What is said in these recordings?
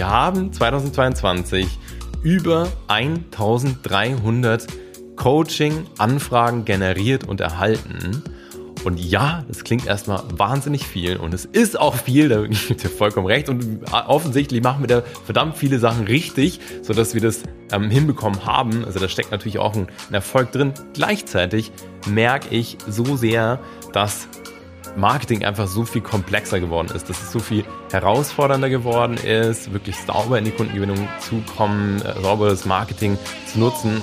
Wir haben 2022 über 1300 Coaching-Anfragen generiert und erhalten. Und ja, das klingt erstmal wahnsinnig viel und es ist auch viel, da gibt ihr vollkommen recht. Und offensichtlich machen wir da verdammt viele Sachen richtig, sodass wir das ähm, hinbekommen haben. Also da steckt natürlich auch ein, ein Erfolg drin. Gleichzeitig merke ich so sehr, dass Marketing einfach so viel komplexer geworden ist, dass es so viel herausfordernder geworden ist, wirklich sauber in die Kundengewinnung zu kommen, äh, sauberes Marketing zu nutzen.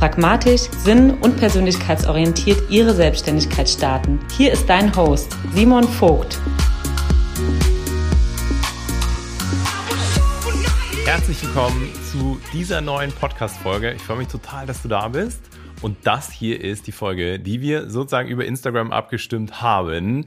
pragmatisch, sinn- und persönlichkeitsorientiert ihre Selbstständigkeit starten. Hier ist dein Host, Simon Vogt. Herzlich willkommen zu dieser neuen Podcast-Folge. Ich freue mich total, dass du da bist. Und das hier ist die Folge, die wir sozusagen über Instagram abgestimmt haben.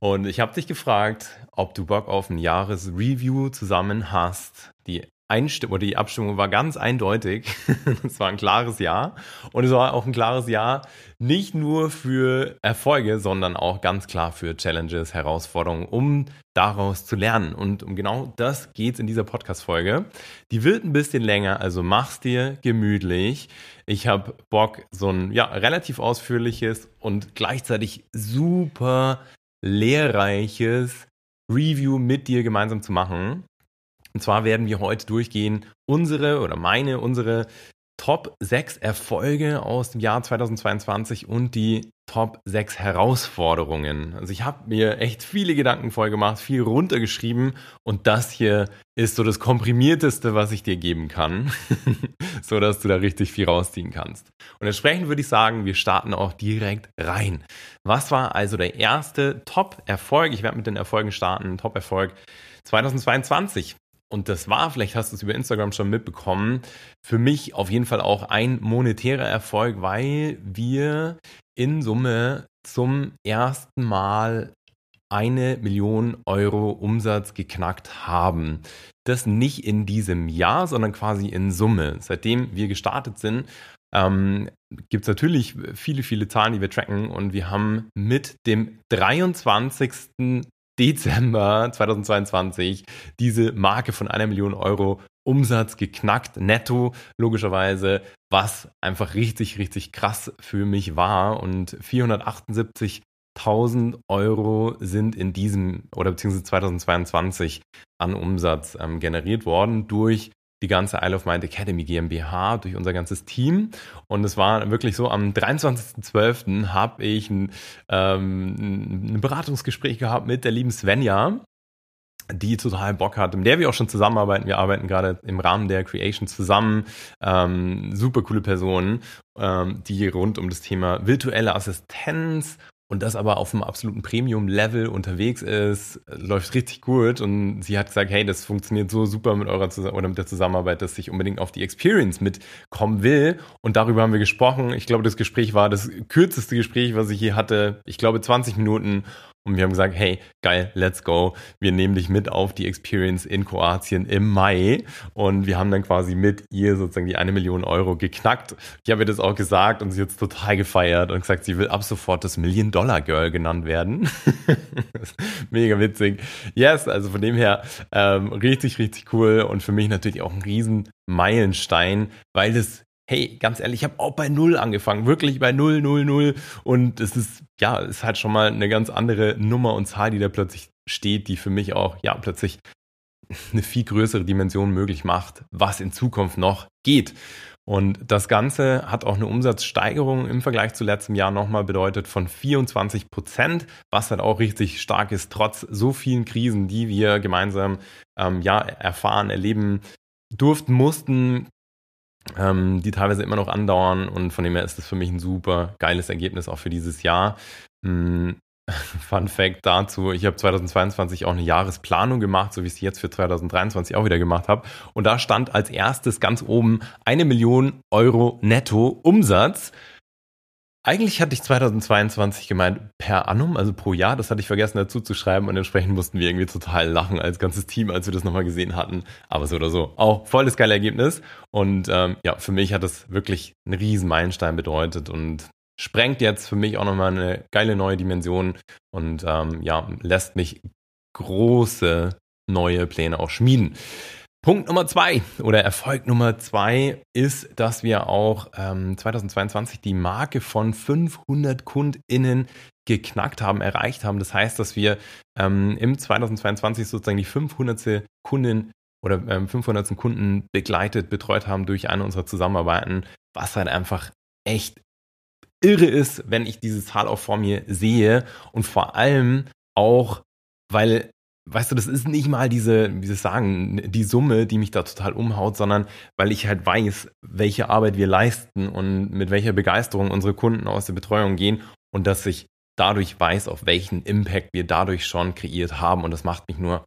Und ich habe dich gefragt, ob du Bock auf ein Jahresreview zusammen hast. Die Einstimmung oder die Abstimmung war ganz eindeutig. es war ein klares Ja. Und es war auch ein klares Ja, nicht nur für Erfolge, sondern auch ganz klar für Challenges, Herausforderungen, um daraus zu lernen. Und um genau das geht es in dieser Podcast-Folge. Die wird ein bisschen länger, also mach's dir gemütlich. Ich habe Bock, so ein ja, relativ ausführliches und gleichzeitig super lehrreiches Review mit dir gemeinsam zu machen. Und zwar werden wir heute durchgehen unsere oder meine, unsere Top 6 Erfolge aus dem Jahr 2022 und die Top 6 Herausforderungen. Also ich habe mir echt viele Gedanken voll gemacht, viel runtergeschrieben und das hier ist so das komprimierteste, was ich dir geben kann, so dass du da richtig viel rausziehen kannst. Und entsprechend würde ich sagen, wir starten auch direkt rein. Was war also der erste Top-Erfolg? Ich werde mit den Erfolgen starten. Top-Erfolg 2022. Und das war, vielleicht hast du es über Instagram schon mitbekommen, für mich auf jeden Fall auch ein monetärer Erfolg, weil wir in Summe zum ersten Mal eine Million Euro Umsatz geknackt haben. Das nicht in diesem Jahr, sondern quasi in Summe. Seitdem wir gestartet sind, ähm, gibt es natürlich viele, viele Zahlen, die wir tracken und wir haben mit dem 23. Dezember 2022 diese Marke von einer Million Euro Umsatz geknackt, netto logischerweise, was einfach richtig, richtig krass für mich war. Und 478.000 Euro sind in diesem oder beziehungsweise 2022 an Umsatz ähm, generiert worden durch die ganze Isle of Mind Academy GmbH, durch unser ganzes Team. Und es war wirklich so, am 23.12. habe ich ein, ähm, ein Beratungsgespräch gehabt mit der lieben Svenja, die total Bock hat, mit der wir auch schon zusammenarbeiten. Wir arbeiten gerade im Rahmen der Creation zusammen. Ähm, super coole Personen, ähm, die rund um das Thema virtuelle Assistenz und das aber auf einem absoluten Premium-Level unterwegs ist, läuft richtig gut. Und sie hat gesagt, hey, das funktioniert so super mit eurer Zus oder mit der Zusammenarbeit, dass ich unbedingt auf die Experience mitkommen will. Und darüber haben wir gesprochen. Ich glaube, das Gespräch war das kürzeste Gespräch, was ich hier hatte. Ich glaube, 20 Minuten. Und wir haben gesagt, hey, geil, let's go. Wir nehmen dich mit auf die Experience in Kroatien im Mai. Und wir haben dann quasi mit ihr sozusagen die eine Million Euro geknackt. Ich habe ihr das auch gesagt und sie hat es total gefeiert und gesagt, sie will ab sofort das Million-Dollar-Girl genannt werden. Mega witzig. Yes, also von dem her ähm, richtig, richtig cool und für mich natürlich auch ein riesen Meilenstein, weil das hey, ganz ehrlich, ich habe auch bei Null angefangen, wirklich bei Null, Null, Null. Und es ist, ja, es ist halt schon mal eine ganz andere Nummer und Zahl, die da plötzlich steht, die für mich auch, ja, plötzlich eine viel größere Dimension möglich macht, was in Zukunft noch geht. Und das Ganze hat auch eine Umsatzsteigerung im Vergleich zu letztem Jahr nochmal bedeutet von 24 Prozent, was halt auch richtig stark ist, trotz so vielen Krisen, die wir gemeinsam ähm, ja, erfahren, erleben durften, mussten, ähm, die teilweise immer noch andauern und von dem her ist das für mich ein super geiles Ergebnis auch für dieses Jahr. Mhm. Fun Fact dazu, ich habe 2022 auch eine Jahresplanung gemacht, so wie ich es jetzt für 2023 auch wieder gemacht habe. Und da stand als erstes ganz oben eine Million Euro netto Umsatz. Eigentlich hatte ich 2022 gemeint per annum, also pro Jahr. Das hatte ich vergessen dazu zu schreiben und entsprechend mussten wir irgendwie total lachen als ganzes Team, als wir das nochmal gesehen hatten. Aber so oder so. Auch voll das geile Ergebnis. Und ähm, ja, für mich hat das wirklich einen riesen Meilenstein bedeutet und sprengt jetzt für mich auch nochmal eine geile neue Dimension und ähm, ja, lässt mich große neue Pläne auch schmieden. Punkt Nummer zwei oder Erfolg Nummer zwei ist, dass wir auch ähm, 2022 die Marke von 500 KundInnen geknackt haben, erreicht haben. Das heißt, dass wir ähm, im 2022 sozusagen die 500. Kundin oder ähm, 500. Kunden begleitet, betreut haben durch eine unserer Zusammenarbeiten, was halt einfach echt irre ist, wenn ich diese Zahl auch vor mir sehe und vor allem auch, weil weißt du, das ist nicht mal diese, wie sie sagen, die Summe, die mich da total umhaut, sondern weil ich halt weiß, welche Arbeit wir leisten und mit welcher Begeisterung unsere Kunden aus der Betreuung gehen und dass ich dadurch weiß, auf welchen Impact wir dadurch schon kreiert haben und das macht mich nur,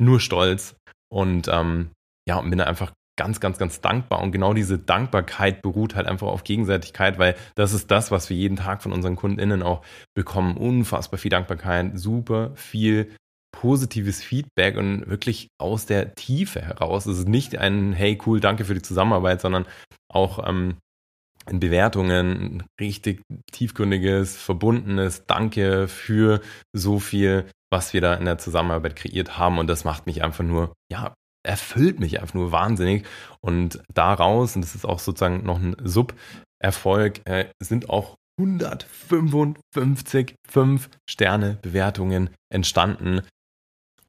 nur stolz und ähm, ja, und bin da einfach ganz, ganz, ganz dankbar. Und genau diese Dankbarkeit beruht halt einfach auf Gegenseitigkeit, weil das ist das, was wir jeden Tag von unseren KundInnen auch bekommen. Unfassbar viel Dankbarkeit, super viel positives Feedback und wirklich aus der Tiefe heraus. Es ist nicht ein Hey, cool, danke für die Zusammenarbeit, sondern auch ähm, in Bewertungen richtig tiefgründiges, verbundenes Danke für so viel, was wir da in der Zusammenarbeit kreiert haben. Und das macht mich einfach nur, ja, erfüllt mich einfach nur wahnsinnig. Und daraus, und das ist auch sozusagen noch ein Sub-Erfolg, äh, sind auch 155 5 Sterne Bewertungen entstanden.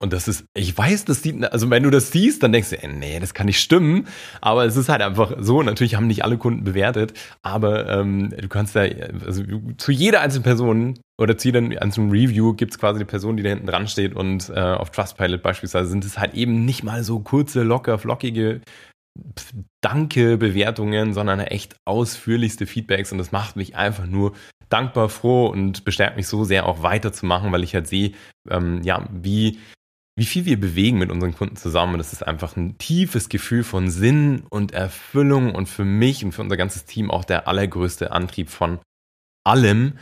Und das ist, ich weiß, das sieht, also wenn du das siehst, dann denkst du, ey, nee, das kann nicht stimmen. Aber es ist halt einfach so. Natürlich haben nicht alle Kunden bewertet, aber ähm, du kannst da, also zu jeder einzelnen Person oder zu jedem einzelnen Review gibt es quasi eine Person, die da hinten dran steht und äh, auf Trustpilot beispielsweise sind es halt eben nicht mal so kurze, locker, flockige Danke-Bewertungen, sondern echt ausführlichste Feedbacks und das macht mich einfach nur dankbar, froh und bestärkt mich so sehr auch weiterzumachen, weil ich halt sehe, ähm, ja, wie wie viel wir bewegen mit unseren Kunden zusammen. Das ist einfach ein tiefes Gefühl von Sinn und Erfüllung und für mich und für unser ganzes Team auch der allergrößte Antrieb von allem.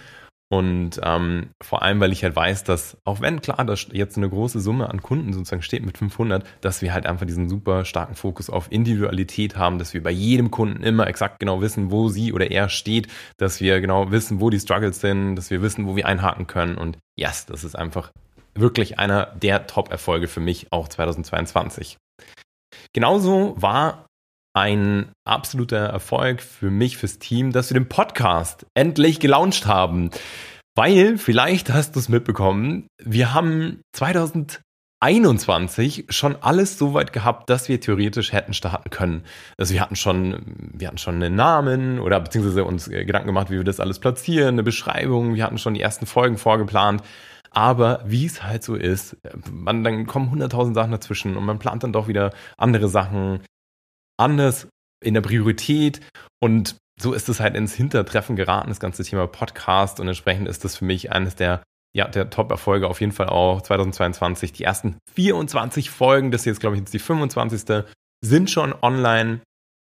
Und ähm, vor allem, weil ich halt weiß, dass auch wenn klar, dass jetzt eine große Summe an Kunden sozusagen steht mit 500, dass wir halt einfach diesen super starken Fokus auf Individualität haben, dass wir bei jedem Kunden immer exakt genau wissen, wo sie oder er steht, dass wir genau wissen, wo die Struggles sind, dass wir wissen, wo wir einhaken können. Und yes, das ist einfach wirklich einer der Top-Erfolge für mich auch 2022. Genauso war ein absoluter Erfolg für mich, fürs Team, dass wir den Podcast endlich gelauncht haben. Weil, vielleicht hast du es mitbekommen, wir haben 2021 schon alles so weit gehabt, dass wir theoretisch hätten starten können. Also wir hatten schon, wir hatten schon einen Namen oder beziehungsweise uns Gedanken gemacht, wie wir das alles platzieren, eine Beschreibung, wir hatten schon die ersten Folgen vorgeplant. Aber wie es halt so ist, man, dann kommen hunderttausend Sachen dazwischen und man plant dann doch wieder andere Sachen anders in der Priorität und so ist es halt ins Hintertreffen geraten, das ganze Thema Podcast und entsprechend ist das für mich eines der ja, der Top-Erfolge auf jeden Fall auch 2022. Die ersten 24 Folgen, das ist jetzt glaube ich jetzt die 25. sind schon online.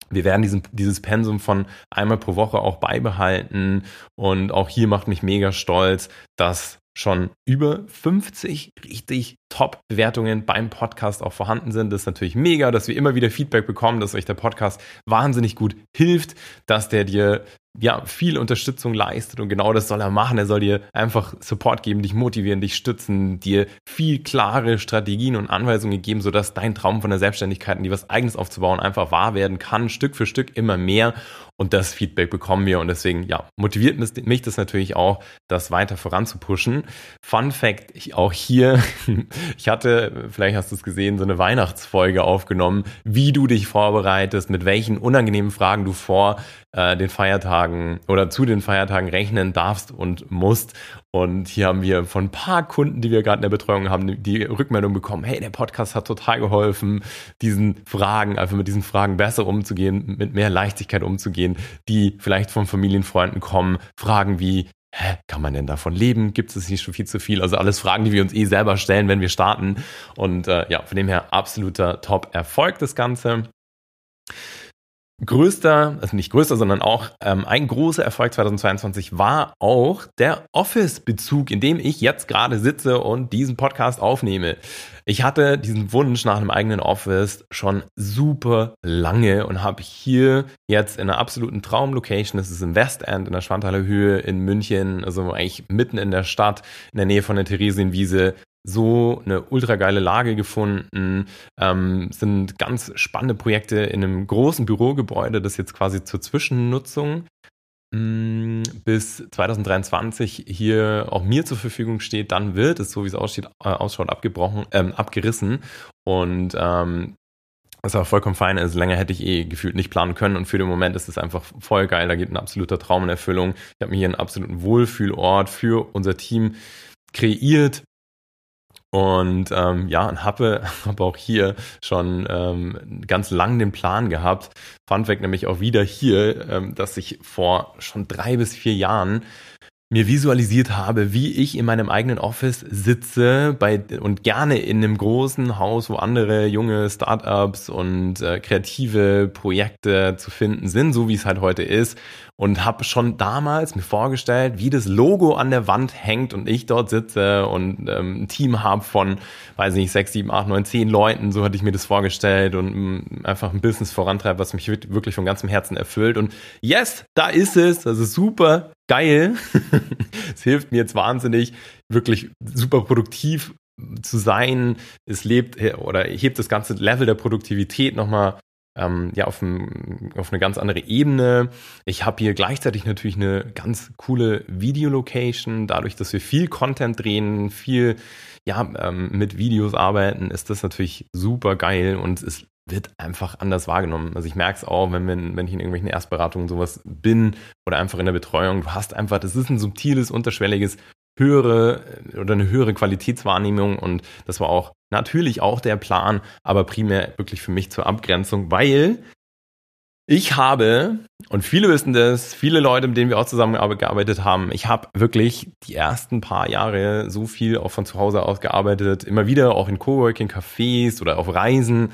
Wir werden diesen, dieses Pensum von einmal pro Woche auch beibehalten und auch hier macht mich mega stolz, dass schon über 50 richtig Top-Bewertungen beim Podcast auch vorhanden sind. Das ist natürlich mega, dass wir immer wieder Feedback bekommen, dass euch der Podcast wahnsinnig gut hilft, dass der dir ja, viel Unterstützung leistet und genau das soll er machen. Er soll dir einfach Support geben, dich motivieren, dich stützen, dir viel klare Strategien und Anweisungen geben, sodass dein Traum von der Selbstständigkeit und die was eigenes aufzubauen einfach wahr werden kann, Stück für Stück immer mehr. Und das Feedback bekommen wir und deswegen, ja, motiviert mich das natürlich auch, das weiter voranzupushen. Fun Fact, auch hier, ich hatte, vielleicht hast du es gesehen, so eine Weihnachtsfolge aufgenommen, wie du dich vorbereitest, mit welchen unangenehmen Fragen du vor äh, den Feiertagen oder zu den Feiertagen rechnen darfst und musst. Und hier haben wir von ein paar Kunden, die wir gerade in der Betreuung haben, die Rückmeldung bekommen, hey, der Podcast hat total geholfen, diesen Fragen, einfach mit diesen Fragen besser umzugehen, mit mehr Leichtigkeit umzugehen, die vielleicht von Familienfreunden kommen. Fragen wie, hä, kann man denn davon leben? Gibt es nicht schon viel zu viel? Also alles Fragen, die wir uns eh selber stellen, wenn wir starten. Und äh, ja, von dem her absoluter Top-Erfolg das Ganze. größter, also nicht größter, sondern auch ähm, ein großer Erfolg 2022 war auch der Office-Bezug, in dem ich jetzt gerade sitze und diesen Podcast aufnehme. Ich hatte diesen Wunsch nach einem eigenen Office schon super lange und habe hier jetzt in einer absoluten Traumlocation, das ist im Westend in der Schwanthaler Höhe in München, also eigentlich mitten in der Stadt, in der Nähe von der Theresienwiese, so eine ultra geile Lage gefunden, ähm, sind ganz spannende Projekte in einem großen Bürogebäude, das jetzt quasi zur Zwischennutzung bis 2023 hier auch mir zur Verfügung steht, dann wird es, so wie es aussieht, äh, ausschaut, abgebrochen, ähm, abgerissen und ähm, was aber vollkommen fein ist. Länger hätte ich eh gefühlt nicht planen können. Und für den Moment ist es einfach voll geil. Da geht ein absoluter Traum in Erfüllung. Ich habe mir hier einen absoluten Wohlfühlort für unser Team kreiert. Und ähm, ja, und habe, habe auch hier schon ähm, ganz lang den Plan gehabt. Fun Fact nämlich auch wieder hier, ähm, dass ich vor schon drei bis vier Jahren mir visualisiert habe, wie ich in meinem eigenen Office sitze bei, und gerne in einem großen Haus, wo andere junge Startups und äh, kreative Projekte zu finden sind, so wie es halt heute ist. Und habe schon damals mir vorgestellt, wie das Logo an der Wand hängt und ich dort sitze und ähm, ein Team habe von, weiß nicht, sechs, sieben, acht, neun, zehn Leuten. So hatte ich mir das vorgestellt und mh, mm, einfach ein Business vorantreibt, was mich wirklich von ganzem Herzen erfüllt. Und yes, da ist es. Also super geil. es hilft mir jetzt wahnsinnig, wirklich super produktiv zu sein. Es lebt oder hebt das ganze Level der Produktivität nochmal ähm, ja, auf, ein, auf eine ganz andere Ebene. Ich habe hier gleichzeitig natürlich eine ganz coole Videolocation. Dadurch, dass wir viel Content drehen, viel ja, ähm, mit Videos arbeiten, ist das natürlich super geil und es wird einfach anders wahrgenommen. Also ich merke es auch, wenn, wenn, wenn ich in irgendwelchen Erstberatungen sowas bin oder einfach in der Betreuung, du hast einfach, das ist ein subtiles, unterschwelliges, höhere oder eine höhere Qualitätswahrnehmung und das war auch natürlich auch der Plan, aber primär wirklich für mich zur Abgrenzung, weil ich habe, und viele wissen das, viele Leute, mit denen wir auch zusammengearbeitet haben, ich habe wirklich die ersten paar Jahre so viel auch von zu Hause aus gearbeitet, immer wieder auch in Coworking-Cafés oder auf Reisen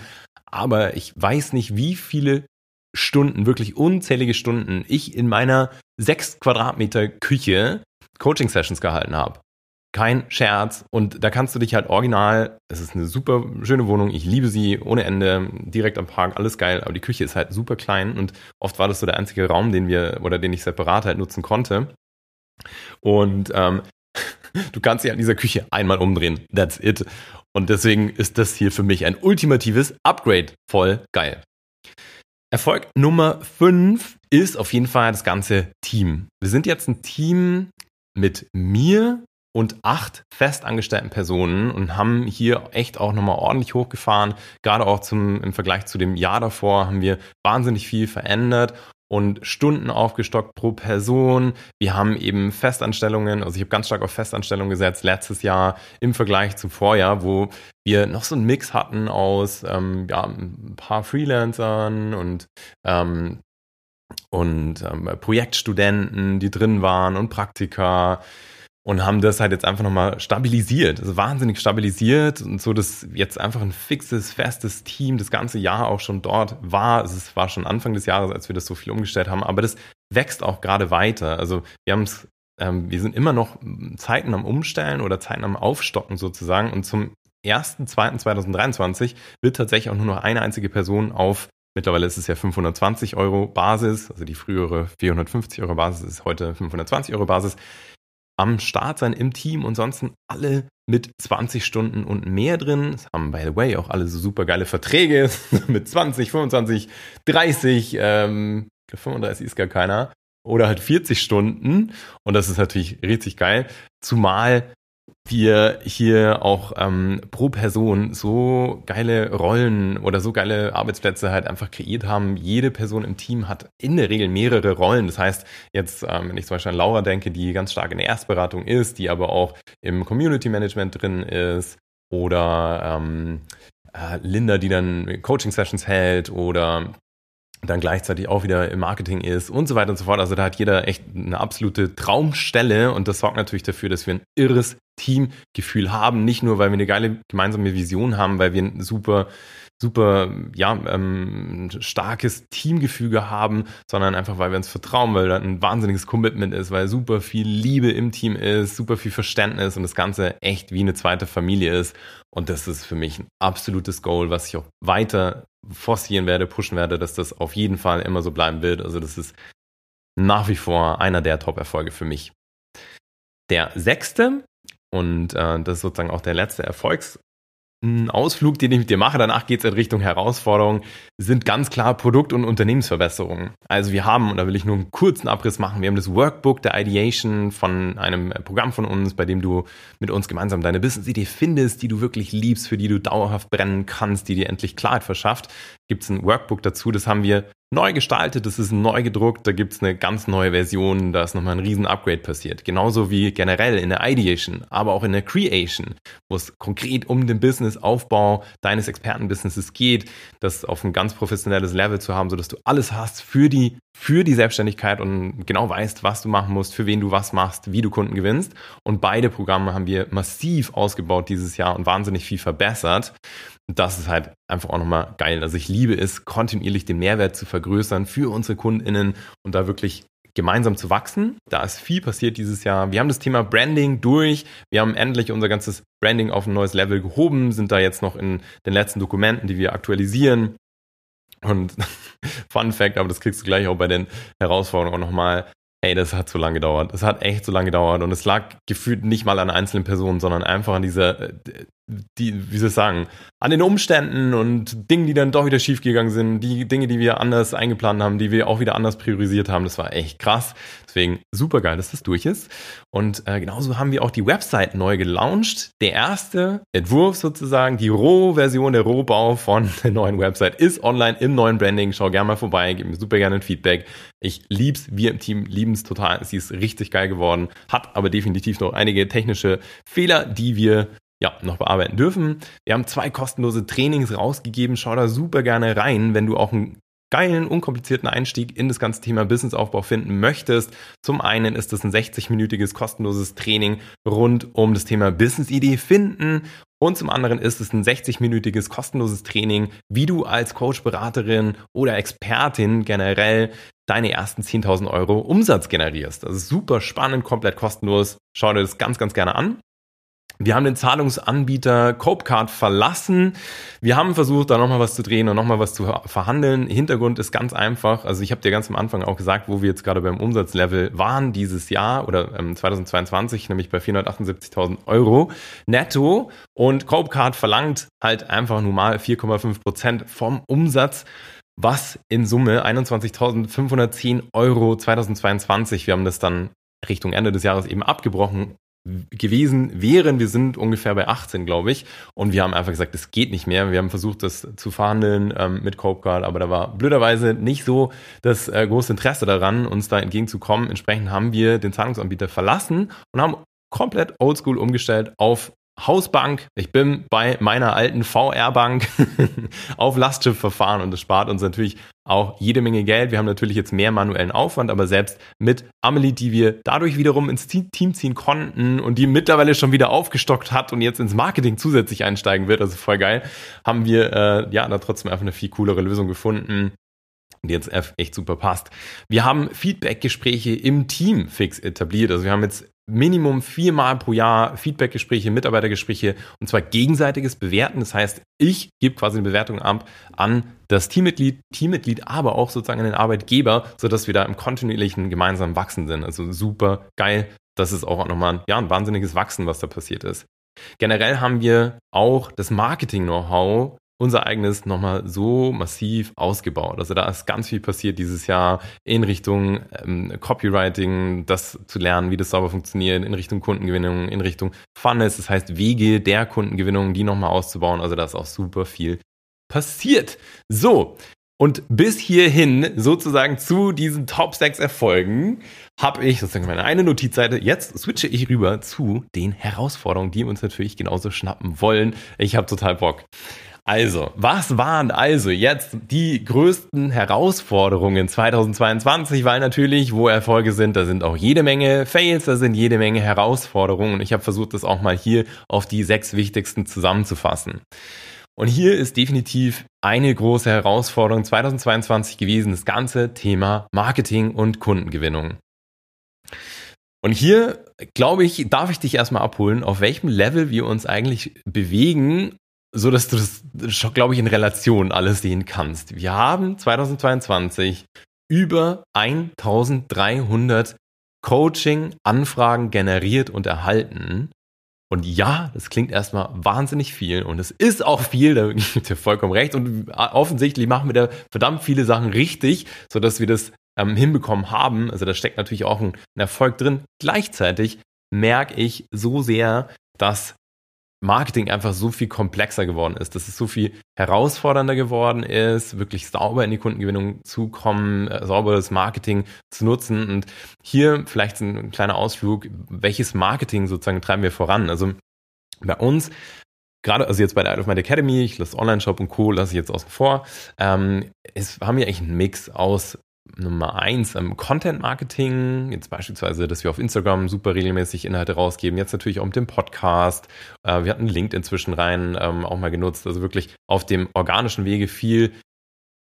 aber ich weiß nicht, wie viele Stunden, wirklich unzählige Stunden ich in meiner sechs Quadratmeter Küche Coaching-Sessions gehalten habe. Kein Scherz. Und da kannst du dich halt original, es ist eine super schöne Wohnung, ich liebe sie ohne Ende, direkt am Park, alles geil, aber die Küche ist halt super klein und oft war das so der einzige Raum, den wir oder den ich separat halt nutzen konnte. Und ähm, du kannst dich an dieser Küche einmal umdrehen. That's it. Und deswegen ist das hier für mich ein ultimatives Upgrade. Voll geil. Erfolg Nummer 5 ist auf jeden Fall das ganze Team. Wir sind jetzt ein Team mit mir und acht festangestellten Personen und haben hier echt auch nochmal ordentlich hochgefahren. Gerade auch zum, im Vergleich zu dem Jahr davor haben wir wahnsinnig viel verändert und Stunden aufgestockt pro Person. Wir haben eben Festanstellungen, also ich habe ganz stark auf Festanstellungen gesetzt letztes Jahr im Vergleich zum Vorjahr, wo wir noch so einen Mix hatten aus ähm, ja, ein paar Freelancern und ähm, und ähm, Projektstudenten, die drin waren und Praktika und haben das halt jetzt einfach nochmal stabilisiert, also wahnsinnig stabilisiert und so, dass jetzt einfach ein fixes, festes Team das ganze Jahr auch schon dort war. Es war schon Anfang des Jahres, als wir das so viel umgestellt haben, aber das wächst auch gerade weiter. Also wir haben es, ähm, wir sind immer noch Zeiten am Umstellen oder Zeiten am Aufstocken sozusagen und zum 1.2.2023 wird tatsächlich auch nur noch eine einzige Person auf Mittlerweile ist es ja 520 Euro Basis, also die frühere 450 Euro Basis ist heute 520 Euro Basis am Start sein im Team und sonst alle mit 20 Stunden und mehr drin. Es haben, by the way, auch alle so super geile Verträge mit 20, 25, 30, ähm, 35 ist gar keiner. Oder halt 40 Stunden. Und das ist natürlich richtig geil. Zumal wir hier auch ähm, pro Person so geile Rollen oder so geile Arbeitsplätze halt einfach kreiert haben. Jede Person im Team hat in der Regel mehrere Rollen. Das heißt, jetzt, ähm, wenn ich zum Beispiel an Laura denke, die ganz stark in der Erstberatung ist, die aber auch im Community Management drin ist, oder ähm, äh, Linda, die dann Coaching-Sessions hält, oder dann gleichzeitig auch wieder im Marketing ist und so weiter und so fort. Also da hat jeder echt eine absolute Traumstelle und das sorgt natürlich dafür, dass wir ein irres Teamgefühl haben. Nicht nur, weil wir eine geile gemeinsame Vision haben, weil wir ein super super, ja, ähm, starkes Teamgefüge haben, sondern einfach, weil wir uns vertrauen, weil da ein wahnsinniges Commitment ist, weil super viel Liebe im Team ist, super viel Verständnis und das Ganze echt wie eine zweite Familie ist. Und das ist für mich ein absolutes Goal, was ich auch weiter forcieren werde, pushen werde, dass das auf jeden Fall immer so bleiben wird. Also das ist nach wie vor einer der Top-Erfolge für mich. Der sechste und äh, das ist sozusagen auch der letzte Erfolgs Ausflug, den ich mit dir mache, danach geht es in Richtung Herausforderungen, sind ganz klar Produkt- und Unternehmensverbesserungen. Also wir haben, und da will ich nur einen kurzen Abriss machen, wir haben das Workbook der Ideation von einem Programm von uns, bei dem du mit uns gemeinsam deine Business-Idee findest, die du wirklich liebst, für die du dauerhaft brennen kannst, die dir endlich Klarheit verschafft. Gibt es ein Workbook dazu, das haben wir neu gestaltet, das ist neu gedruckt, da gibt es eine ganz neue Version, da ist nochmal ein riesen Upgrade passiert. Genauso wie generell in der Ideation, aber auch in der Creation, wo es konkret um den Businessaufbau deines Expertenbusinesses geht, das auf ein ganz professionelles Level zu haben, sodass du alles hast für die, für die Selbstständigkeit und genau weißt, was du machen musst, für wen du was machst, wie du Kunden gewinnst. Und beide Programme haben wir massiv ausgebaut dieses Jahr und wahnsinnig viel verbessert. Das ist halt einfach auch nochmal geil. Also ich liebe es, kontinuierlich den Mehrwert zu vergrößern für unsere KundInnen und da wirklich gemeinsam zu wachsen. Da ist viel passiert dieses Jahr. Wir haben das Thema Branding durch. Wir haben endlich unser ganzes Branding auf ein neues Level gehoben, sind da jetzt noch in den letzten Dokumenten, die wir aktualisieren. Und Fun Fact, aber das kriegst du gleich auch bei den Herausforderungen nochmal. Ey, das hat so lange gedauert. Das hat echt so lange gedauert. Und es lag gefühlt nicht mal an einzelnen Personen, sondern einfach an dieser äh, die, wie soll ich sagen, an den Umständen und Dingen, die dann doch wieder schiefgegangen sind, die Dinge, die wir anders eingeplant haben, die wir auch wieder anders priorisiert haben, das war echt krass. Deswegen super geil, dass das durch ist. Und äh, genauso haben wir auch die Website neu gelauncht. Der erste Entwurf sozusagen, die Rohversion, der Rohbau von der neuen Website ist online im neuen Branding. Schau gerne mal vorbei, gib mir super gerne ein Feedback. Ich lieb's, wir im Team lieben es total. Sie ist richtig geil geworden, hat aber definitiv noch einige technische Fehler, die wir ja, noch bearbeiten dürfen. Wir haben zwei kostenlose Trainings rausgegeben. Schau da super gerne rein, wenn du auch einen geilen, unkomplizierten Einstieg in das ganze Thema Businessaufbau finden möchtest. Zum einen ist es ein 60-minütiges kostenloses Training rund um das Thema Business-Idee finden. Und zum anderen ist es ein 60-minütiges kostenloses Training, wie du als Coach, Beraterin oder Expertin generell deine ersten 10.000 Euro Umsatz generierst. Das ist super spannend, komplett kostenlos. Schau dir das ganz, ganz gerne an. Wir haben den Zahlungsanbieter Copecard verlassen. Wir haben versucht, da nochmal was zu drehen und nochmal was zu verhandeln. Hintergrund ist ganz einfach. Also ich habe dir ganz am Anfang auch gesagt, wo wir jetzt gerade beim Umsatzlevel waren dieses Jahr oder ähm, 2022, nämlich bei 478.000 Euro netto. Und Copecard verlangt halt einfach nur mal 4,5 Prozent vom Umsatz was in Summe 21.510 Euro 2022. Wir haben das dann Richtung Ende des Jahres eben abgebrochen gewesen wären. Wir sind ungefähr bei 18, glaube ich. Und wir haben einfach gesagt, es geht nicht mehr. Wir haben versucht, das zu verhandeln ähm, mit Copecard, aber da war blöderweise nicht so das äh, große Interesse daran, uns da entgegenzukommen. Entsprechend haben wir den Zahlungsanbieter verlassen und haben komplett oldschool umgestellt auf Hausbank. Ich bin bei meiner alten VR-Bank auf Lastschiffverfahren und das spart uns natürlich auch jede Menge Geld. Wir haben natürlich jetzt mehr manuellen Aufwand, aber selbst mit Amelie, die wir dadurch wiederum ins Team ziehen konnten und die mittlerweile schon wieder aufgestockt hat und jetzt ins Marketing zusätzlich einsteigen wird, also voll geil, haben wir äh, ja da trotzdem einfach eine viel coolere Lösung gefunden die jetzt echt super passt. Wir haben Feedback-Gespräche im Team fix etabliert. Also wir haben jetzt Minimum viermal pro Jahr Feedbackgespräche, Mitarbeitergespräche und zwar gegenseitiges Bewerten. Das heißt, ich gebe quasi eine Bewertung ab an das Teammitglied, Teammitglied, aber auch sozusagen an den Arbeitgeber, sodass wir da im kontinuierlichen gemeinsamen Wachsen sind. Also super geil. Das ist auch nochmal ja, ein wahnsinniges Wachsen, was da passiert ist. Generell haben wir auch das Marketing-Know-how unser eigenes nochmal so massiv ausgebaut. Also da ist ganz viel passiert dieses Jahr in Richtung ähm, Copywriting, das zu lernen, wie das sauber funktioniert, in Richtung Kundengewinnung, in Richtung Funnels, das heißt Wege der Kundengewinnung, die nochmal auszubauen. Also da ist auch super viel passiert. So, und bis hierhin sozusagen zu diesen Top 6 Erfolgen habe ich sozusagen meine eine Notizseite. Jetzt switche ich rüber zu den Herausforderungen, die uns natürlich genauso schnappen wollen. Ich habe total Bock. Also, was waren also jetzt die größten Herausforderungen 2022? Weil natürlich, wo Erfolge sind, da sind auch jede Menge Fails, da sind jede Menge Herausforderungen. Und ich habe versucht, das auch mal hier auf die sechs wichtigsten zusammenzufassen. Und hier ist definitiv eine große Herausforderung 2022 gewesen, das ganze Thema Marketing und Kundengewinnung. Und hier, glaube ich, darf ich dich erstmal abholen, auf welchem Level wir uns eigentlich bewegen, so dass du das, glaube ich, in Relation alles sehen kannst. Wir haben 2022 über 1300 Coaching-Anfragen generiert und erhalten. Und ja, das klingt erstmal wahnsinnig viel und es ist auch viel, da gibt ja vollkommen recht. Und offensichtlich machen wir da verdammt viele Sachen richtig, sodass wir das ähm, hinbekommen haben. Also da steckt natürlich auch ein Erfolg drin. Gleichzeitig merke ich so sehr, dass Marketing einfach so viel komplexer geworden ist, dass es so viel herausfordernder geworden ist, wirklich sauber in die Kundengewinnung zu kommen, äh, sauberes Marketing zu nutzen. Und hier vielleicht ein kleiner Ausflug, welches Marketing sozusagen treiben wir voran? Also bei uns gerade, also jetzt bei der Isle of Mind Academy, ich lasse Online-Shop und Co. lasse ich jetzt außen vor, ähm, es haben wir eigentlich einen Mix aus Nummer eins ähm, Content Marketing, jetzt beispielsweise, dass wir auf Instagram super regelmäßig Inhalte rausgeben, jetzt natürlich auch mit dem Podcast. Äh, wir hatten LinkedIn inzwischen rein ähm, auch mal genutzt, also wirklich auf dem organischen Wege viel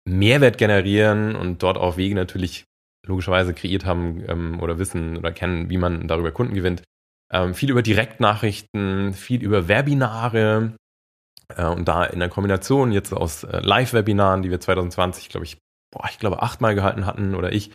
Mehrwert generieren und dort auch Wege natürlich logischerweise kreiert haben ähm, oder wissen oder kennen, wie man darüber Kunden gewinnt. Ähm, viel über Direktnachrichten, viel über Webinare, äh, und da in der Kombination jetzt aus äh, Live-Webinaren, die wir 2020, glaube ich, boah, ich glaube, achtmal gehalten hatten oder ich,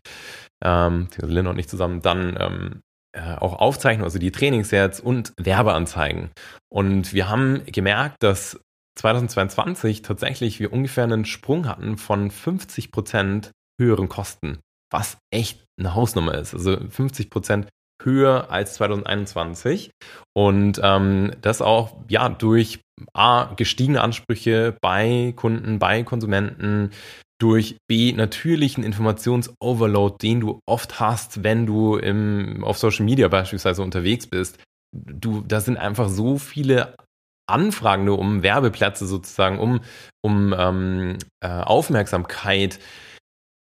ähm, Lynn und ich zusammen, dann ähm, äh, auch aufzeichnen, also die Trainingssets und Werbeanzeigen. Und wir haben gemerkt, dass 2022 tatsächlich wir ungefähr einen Sprung hatten von 50 Prozent höheren Kosten, was echt eine Hausnummer ist. Also 50 Prozent höher als 2021 und ähm, das auch ja durch A, gestiegene Ansprüche bei Kunden, bei Konsumenten, durch B natürlichen Informationsoverload, den du oft hast, wenn du im, auf Social Media beispielsweise unterwegs bist. Du, da sind einfach so viele Anfragen nur um Werbeplätze sozusagen, um, um ähm, äh, Aufmerksamkeit,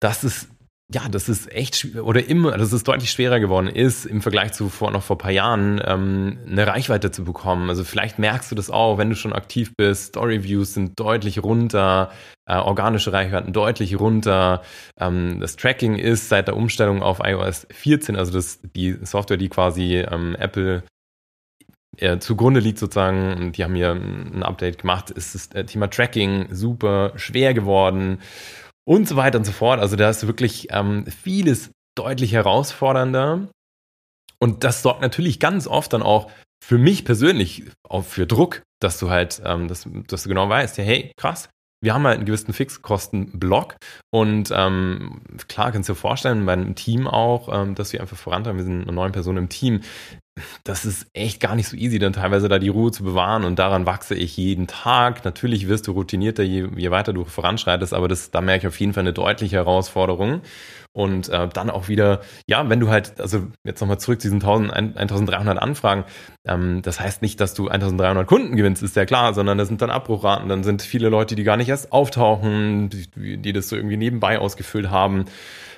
dass es ja, das ist echt oder immer, dass es deutlich schwerer geworden ist im Vergleich zu vor noch vor paar Jahren ähm, eine Reichweite zu bekommen. Also vielleicht merkst du das auch, wenn du schon aktiv bist. Storyviews sind deutlich runter, äh, organische Reichweiten deutlich runter. Ähm, das Tracking ist seit der Umstellung auf iOS 14, also das die Software, die quasi ähm, Apple äh, zugrunde liegt sozusagen, und die haben hier ein Update gemacht, ist das äh, Thema Tracking super schwer geworden und so weiter und so fort. Also da ist wirklich ähm, vieles deutlich herausfordernder. Und das sorgt natürlich ganz oft dann auch für mich persönlich auch für Druck, dass du halt, ähm, dass, dass du genau weißt, ja, hey, krass, wir haben halt einen gewissen Fixkostenblock und ähm, klar kannst du dir vorstellen, bei einem Team auch, ähm, dass wir einfach vorantreiben, wir sind eine neue Person im Team, das ist echt gar nicht so easy, dann teilweise da die Ruhe zu bewahren und daran wachse ich jeden Tag. Natürlich wirst du routinierter, je, je weiter du voranschreitest, aber das, da merke ich auf jeden Fall eine deutliche Herausforderung. Und äh, dann auch wieder, ja, wenn du halt, also jetzt nochmal zurück zu diesen 1000, 1300 Anfragen, ähm, das heißt nicht, dass du 1300 Kunden gewinnst, ist ja klar, sondern das sind dann Abbruchraten, dann sind viele Leute, die gar nicht erst auftauchen, die, die das so irgendwie nebenbei ausgefüllt haben.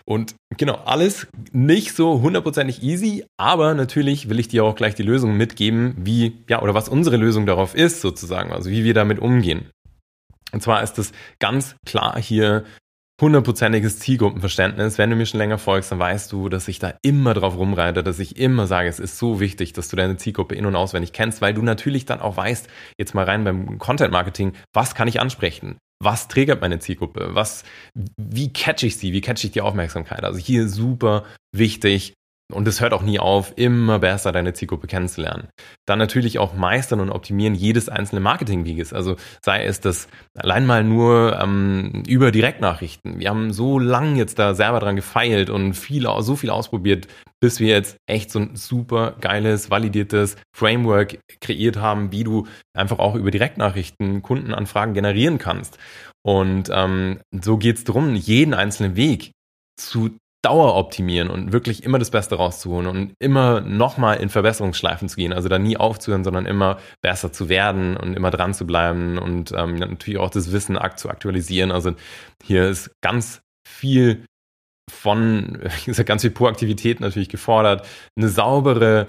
Und genau, alles nicht so hundertprozentig easy, aber natürlich will ich dir auch gleich die Lösung mitgeben, wie, ja, oder was unsere Lösung darauf ist, sozusagen, also wie wir damit umgehen. Und zwar ist es ganz klar hier hundertprozentiges Zielgruppenverständnis. Wenn du mir schon länger folgst, dann weißt du, dass ich da immer drauf rumreite, dass ich immer sage, es ist so wichtig, dass du deine Zielgruppe in- und auswendig kennst, weil du natürlich dann auch weißt, jetzt mal rein beim Content Marketing, was kann ich ansprechen? was triggert meine Zielgruppe? Was, wie catch ich sie? Wie catch ich die Aufmerksamkeit? Also hier super wichtig. Und es hört auch nie auf, immer besser deine Zielgruppe kennenzulernen. Dann natürlich auch meistern und optimieren jedes einzelne Marketingweges. Also sei es das allein mal nur ähm, über Direktnachrichten. Wir haben so lang jetzt da selber dran gefeilt und viel, so viel ausprobiert, bis wir jetzt echt so ein super geiles, validiertes Framework kreiert haben, wie du einfach auch über Direktnachrichten Kundenanfragen generieren kannst. Und ähm, so geht es darum, jeden einzelnen Weg zu Dauer optimieren und wirklich immer das Beste rauszuholen und immer nochmal in Verbesserungsschleifen zu gehen. Also da nie aufzuhören, sondern immer besser zu werden und immer dran zu bleiben und ähm, natürlich auch das Wissen zu aktualisieren. Also hier ist ganz viel von, wie gesagt, ganz viel Proaktivität natürlich gefordert, eine saubere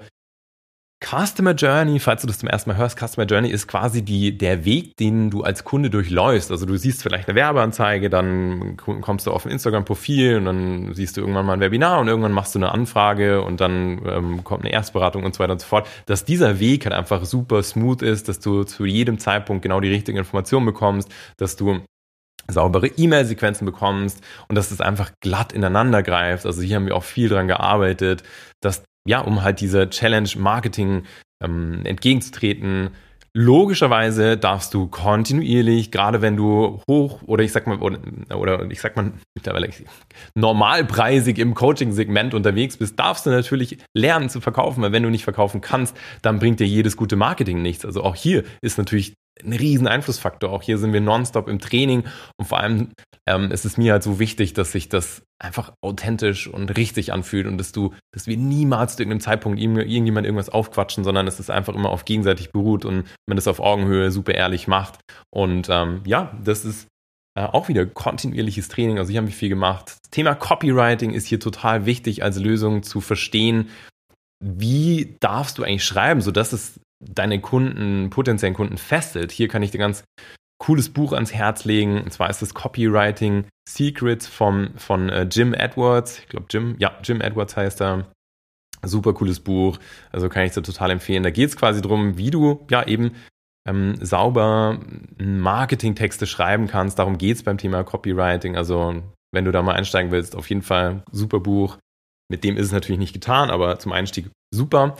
Customer Journey, falls du das zum ersten Mal hörst, Customer Journey ist quasi die, der Weg, den du als Kunde durchläufst. Also du siehst vielleicht eine Werbeanzeige, dann kommst du auf ein Instagram-Profil und dann siehst du irgendwann mal ein Webinar und irgendwann machst du eine Anfrage und dann ähm, kommt eine Erstberatung und so weiter und so fort. Dass dieser Weg halt einfach super smooth ist, dass du zu jedem Zeitpunkt genau die richtigen Informationen bekommst, dass du saubere E-Mail-Sequenzen bekommst und dass es einfach glatt ineinander greift. Also hier haben wir auch viel dran gearbeitet, dass ja, um halt dieser Challenge Marketing ähm, entgegenzutreten. Logischerweise darfst du kontinuierlich, gerade wenn du hoch oder ich sag mal oder, oder ich sag mal mittlerweile normalpreisig im Coaching-Segment unterwegs bist, darfst du natürlich lernen zu verkaufen, weil wenn du nicht verkaufen kannst, dann bringt dir jedes gute Marketing nichts. Also auch hier ist natürlich ein riesen Einflussfaktor. Auch hier sind wir nonstop im Training und vor allem ähm, ist es mir halt so wichtig, dass sich das einfach authentisch und richtig anfühlt und dass du, dass wir niemals zu irgendeinem Zeitpunkt irgendjemand irgendwas aufquatschen, sondern dass es einfach immer auf gegenseitig beruht und man das auf Augenhöhe super ehrlich macht. Und ähm, ja, das ist äh, auch wieder kontinuierliches Training. Also hier haben wir viel gemacht. Das Thema Copywriting ist hier total wichtig als Lösung zu verstehen. Wie darfst du eigentlich schreiben, sodass es deine Kunden, potenziellen Kunden fesselt. Hier kann ich dir ganz cooles Buch ans Herz legen. Und zwar ist das Copywriting Secrets vom, von äh, Jim Edwards. Ich glaube, Jim, ja, Jim Edwards heißt er. Super cooles Buch. Also kann ich dir total empfehlen. Da geht es quasi darum, wie du ja eben ähm, sauber Marketingtexte schreiben kannst. Darum geht es beim Thema Copywriting. Also wenn du da mal einsteigen willst, auf jeden Fall super Buch. Mit dem ist es natürlich nicht getan, aber zum Einstieg super.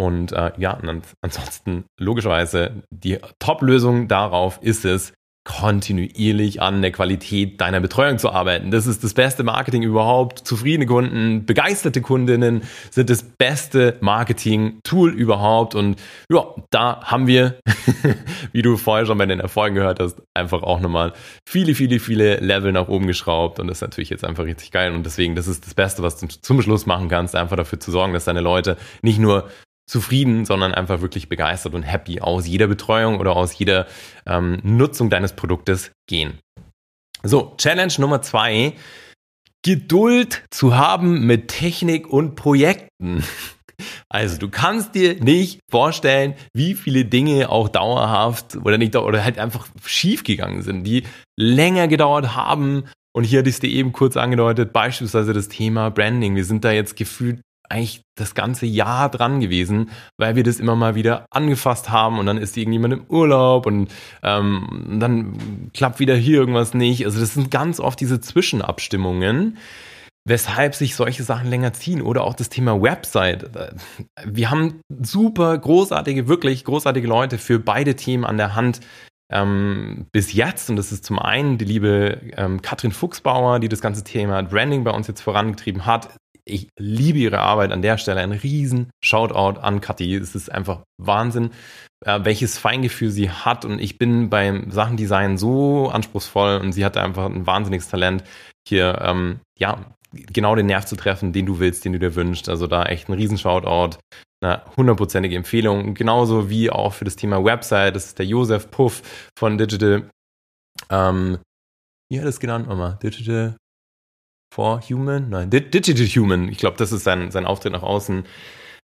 Und äh, ja, ansonsten logischerweise die Top-Lösung darauf ist es, kontinuierlich an der Qualität deiner Betreuung zu arbeiten. Das ist das beste Marketing überhaupt. Zufriedene Kunden, begeisterte Kundinnen sind das beste Marketing-Tool überhaupt. Und ja, da haben wir, wie du vorher schon bei den Erfolgen gehört hast, einfach auch nochmal viele, viele, viele Level nach oben geschraubt. Und das ist natürlich jetzt einfach richtig geil. Und deswegen, das ist das Beste, was du zum Schluss machen kannst, einfach dafür zu sorgen, dass deine Leute nicht nur zufrieden, sondern einfach wirklich begeistert und happy aus jeder Betreuung oder aus jeder ähm, Nutzung deines Produktes gehen. So, Challenge Nummer zwei. Geduld zu haben mit Technik und Projekten. Also du kannst dir nicht vorstellen, wie viele Dinge auch dauerhaft oder nicht oder halt einfach schief gegangen sind, die länger gedauert haben. Und hier hatte ich es dir eben kurz angedeutet, beispielsweise das Thema Branding. Wir sind da jetzt gefühlt eigentlich das ganze Jahr dran gewesen, weil wir das immer mal wieder angefasst haben und dann ist irgendjemand im Urlaub und ähm, dann klappt wieder hier irgendwas nicht. Also das sind ganz oft diese Zwischenabstimmungen, weshalb sich solche Sachen länger ziehen oder auch das Thema Website. Wir haben super großartige, wirklich großartige Leute für beide Themen an der Hand. Ähm, bis jetzt, und das ist zum einen die liebe ähm, Katrin Fuchsbauer, die das ganze Thema Branding bei uns jetzt vorangetrieben hat, ich liebe ihre Arbeit an der Stelle. Ein riesen Shoutout an Kathi. Es ist einfach Wahnsinn, äh, welches Feingefühl sie hat. Und ich bin beim Sachendesign so anspruchsvoll und sie hat einfach ein wahnsinniges Talent, hier ähm, ja genau den Nerv zu treffen, den du willst, den du dir wünschst. Also da echt ein riesen Shoutout. Eine hundertprozentige Empfehlung. Genauso wie auch für das Thema Website. Das ist der Josef Puff von Digital. Ähm, wie hat es genannt nochmal? Digital for Human? Nein, Digital Human. Ich glaube, das ist sein, sein Auftritt nach außen.